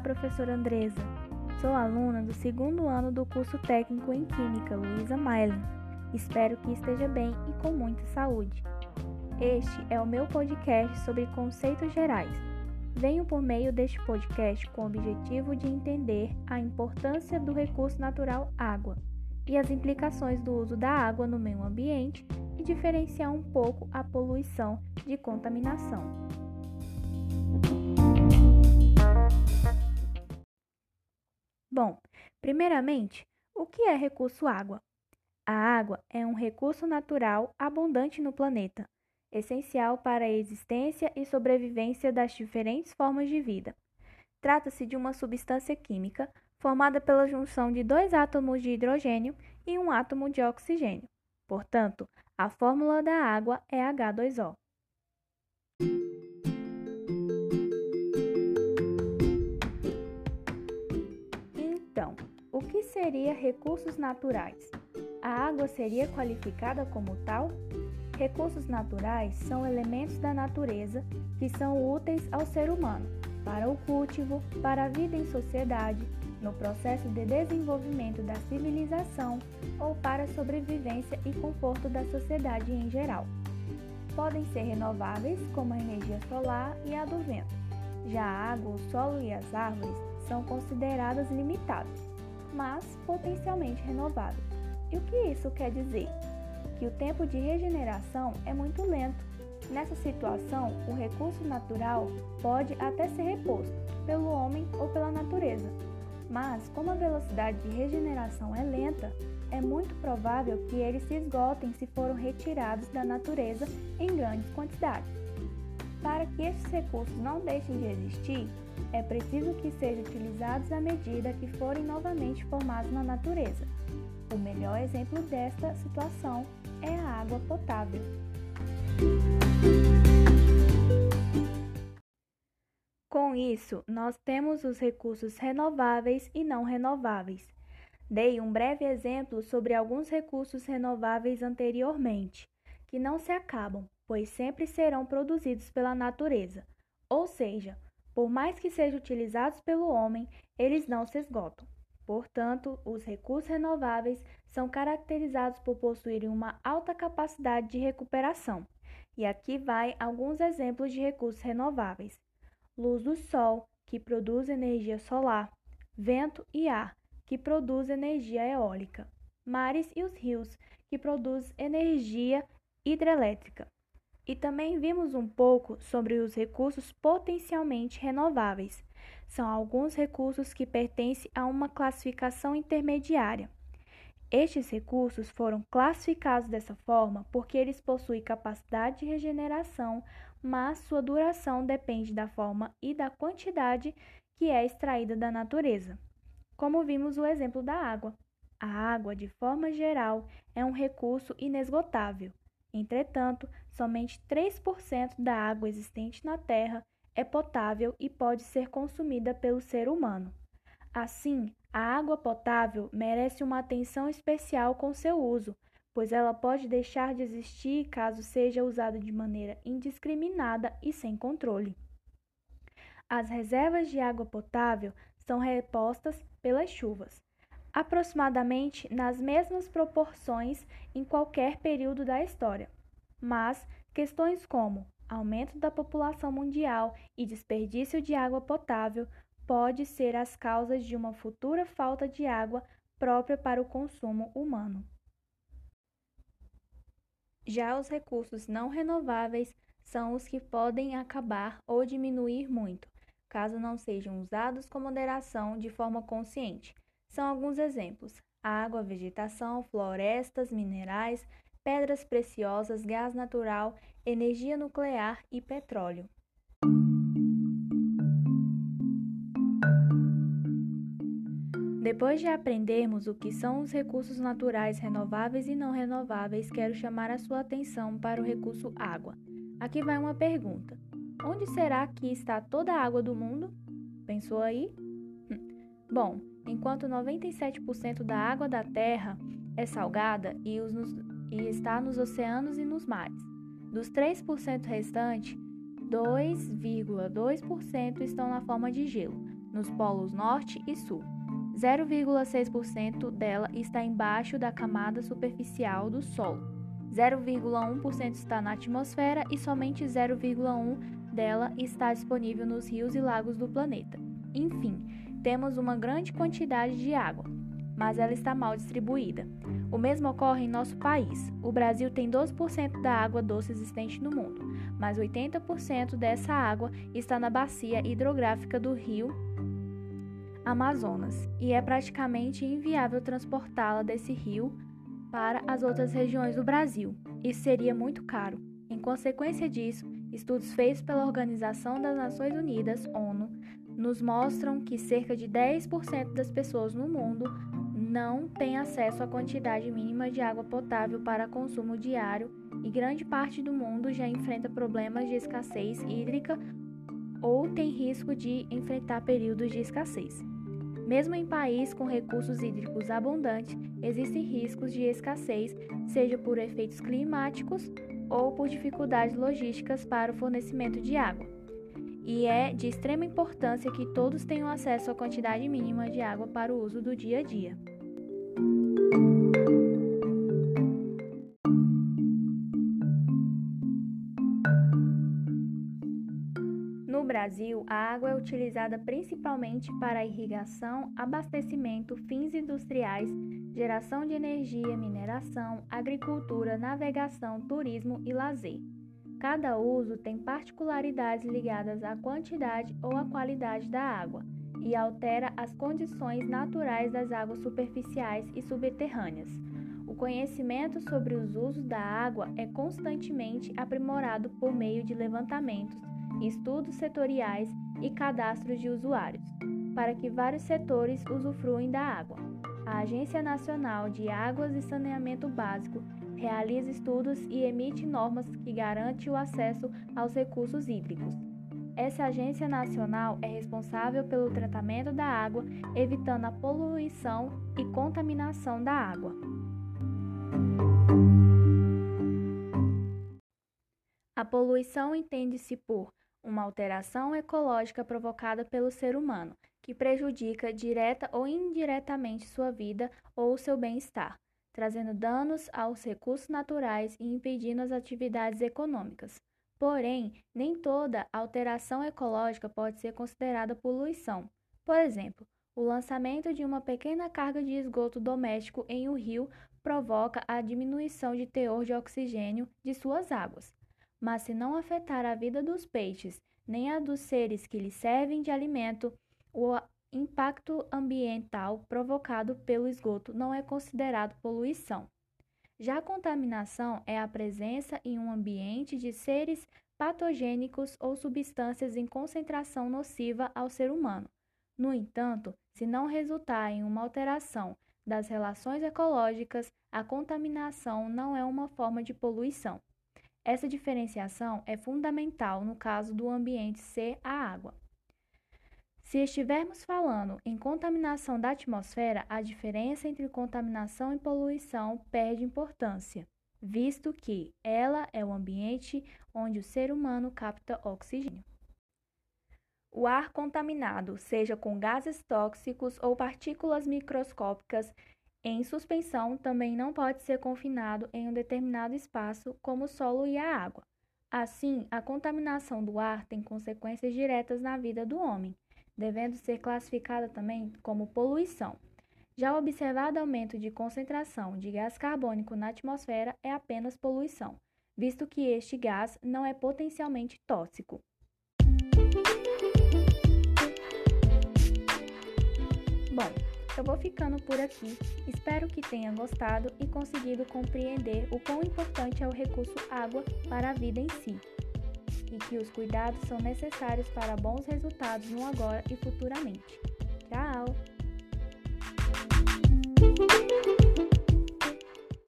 Professora Andresa. Sou aluna do segundo ano do curso técnico em Química, Luísa Mailin. Espero que esteja bem e com muita saúde. Este é o meu podcast sobre conceitos gerais. Venho por meio deste podcast com o objetivo de entender a importância do recurso natural água e as implicações do uso da água no meio ambiente e diferenciar um pouco a poluição de contaminação. Bom, primeiramente, o que é recurso água? A água é um recurso natural abundante no planeta, essencial para a existência e sobrevivência das diferentes formas de vida. Trata-se de uma substância química formada pela junção de dois átomos de hidrogênio e um átomo de oxigênio. Portanto, a fórmula da água é H2O. Seria recursos naturais? A água seria qualificada como tal? Recursos naturais são elementos da natureza que são úteis ao ser humano, para o cultivo, para a vida em sociedade, no processo de desenvolvimento da civilização ou para a sobrevivência e conforto da sociedade em geral. Podem ser renováveis, como a energia solar e a do vento. Já a água, o solo e as árvores são consideradas limitadas mas potencialmente renováveis. E o que isso quer dizer? Que o tempo de regeneração é muito lento. Nessa situação, o recurso natural pode até ser reposto pelo homem ou pela natureza. Mas, como a velocidade de regeneração é lenta, é muito provável que eles se esgotem se foram retirados da natureza em grandes quantidades. Para que estes recursos não deixem de existir, é preciso que sejam utilizados à medida que forem novamente formados na natureza. O melhor exemplo desta situação é a água potável. Com isso, nós temos os recursos renováveis e não renováveis. Dei um breve exemplo sobre alguns recursos renováveis anteriormente, que não se acabam, pois sempre serão produzidos pela natureza, ou seja, por mais que sejam utilizados pelo homem, eles não se esgotam. Portanto, os recursos renováveis são caracterizados por possuírem uma alta capacidade de recuperação. E aqui vai alguns exemplos de recursos renováveis: luz do sol, que produz energia solar, vento e ar, que produz energia eólica, mares e os rios, que produz energia hidrelétrica. E também vimos um pouco sobre os recursos potencialmente renováveis. São alguns recursos que pertencem a uma classificação intermediária. Estes recursos foram classificados dessa forma porque eles possuem capacidade de regeneração, mas sua duração depende da forma e da quantidade que é extraída da natureza. Como vimos o exemplo da água. A água, de forma geral, é um recurso inesgotável. Entretanto, somente 3% da água existente na Terra é potável e pode ser consumida pelo ser humano. Assim, a água potável merece uma atenção especial com seu uso, pois ela pode deixar de existir caso seja usada de maneira indiscriminada e sem controle. As reservas de água potável são repostas pelas chuvas, aproximadamente nas mesmas proporções em qualquer período da história. Mas questões como aumento da população mundial e desperdício de água potável pode ser as causas de uma futura falta de água própria para o consumo humano. Já os recursos não renováveis são os que podem acabar ou diminuir muito, caso não sejam usados com moderação de forma consciente, são alguns exemplos: água, vegetação, florestas, minerais, pedras preciosas, gás natural, energia nuclear e petróleo. Depois de aprendermos o que são os recursos naturais renováveis e não renováveis, quero chamar a sua atenção para o recurso água. Aqui vai uma pergunta: Onde será que está toda a água do mundo? Pensou aí? Bom, enquanto 97% da água da Terra é salgada e, os, e está nos oceanos e nos mares. Dos 3% restantes, 2,2% estão na forma de gelo. nos polos norte e sul. 0,6% dela está embaixo da camada superficial do solo. 0,1% está na atmosfera e somente 0,1% dela está disponível nos rios e lagos do planeta. Enfim, temos uma grande quantidade de água, mas ela está mal distribuída. O mesmo ocorre em nosso país. O Brasil tem 12% da água doce existente no mundo, mas 80% dessa água está na bacia hidrográfica do rio Amazonas e é praticamente inviável transportá-la desse rio para as outras regiões do Brasil. Isso seria muito caro. Em consequência disso, estudos feitos pela Organização das Nações Unidas, ONU, nos mostram que cerca de 10% das pessoas no mundo não têm acesso à quantidade mínima de água potável para consumo diário e grande parte do mundo já enfrenta problemas de escassez hídrica ou tem risco de enfrentar períodos de escassez. Mesmo em países com recursos hídricos abundantes, existem riscos de escassez, seja por efeitos climáticos ou por dificuldades logísticas para o fornecimento de água. E é de extrema importância que todos tenham acesso à quantidade mínima de água para o uso do dia a dia. Brasil, a água é utilizada principalmente para irrigação, abastecimento, fins industriais, geração de energia, mineração, agricultura, navegação, turismo e lazer. Cada uso tem particularidades ligadas à quantidade ou à qualidade da água e altera as condições naturais das águas superficiais e subterrâneas. O conhecimento sobre os usos da água é constantemente aprimorado por meio de levantamentos estudos setoriais e cadastros de usuários, para que vários setores usufruem da água. A Agência Nacional de Águas e Saneamento Básico realiza estudos e emite normas que garantem o acesso aos recursos hídricos. Essa agência nacional é responsável pelo tratamento da água, evitando a poluição e contaminação da água. A poluição entende-se por uma alteração ecológica provocada pelo ser humano, que prejudica direta ou indiretamente sua vida ou seu bem-estar, trazendo danos aos recursos naturais e impedindo as atividades econômicas. Porém, nem toda alteração ecológica pode ser considerada poluição. Por exemplo, o lançamento de uma pequena carga de esgoto doméstico em um rio provoca a diminuição de teor de oxigênio de suas águas. Mas se não afetar a vida dos peixes, nem a dos seres que lhes servem de alimento, o impacto ambiental provocado pelo esgoto não é considerado poluição. Já a contaminação é a presença em um ambiente de seres patogênicos ou substâncias em concentração nociva ao ser humano. No entanto, se não resultar em uma alteração das relações ecológicas, a contaminação não é uma forma de poluição. Essa diferenciação é fundamental no caso do ambiente ser a água. Se estivermos falando em contaminação da atmosfera, a diferença entre contaminação e poluição perde importância, visto que ela é o ambiente onde o ser humano capta oxigênio. O ar contaminado, seja com gases tóxicos ou partículas microscópicas, em suspensão, também não pode ser confinado em um determinado espaço, como o solo e a água. Assim, a contaminação do ar tem consequências diretas na vida do homem, devendo ser classificada também como poluição. Já o observado aumento de concentração de gás carbônico na atmosfera é apenas poluição, visto que este gás não é potencialmente tóxico. Bom, eu vou ficando por aqui. Espero que tenha gostado e conseguido compreender o quão importante é o recurso água para a vida em si e que os cuidados são necessários para bons resultados no agora e futuramente. Tchau!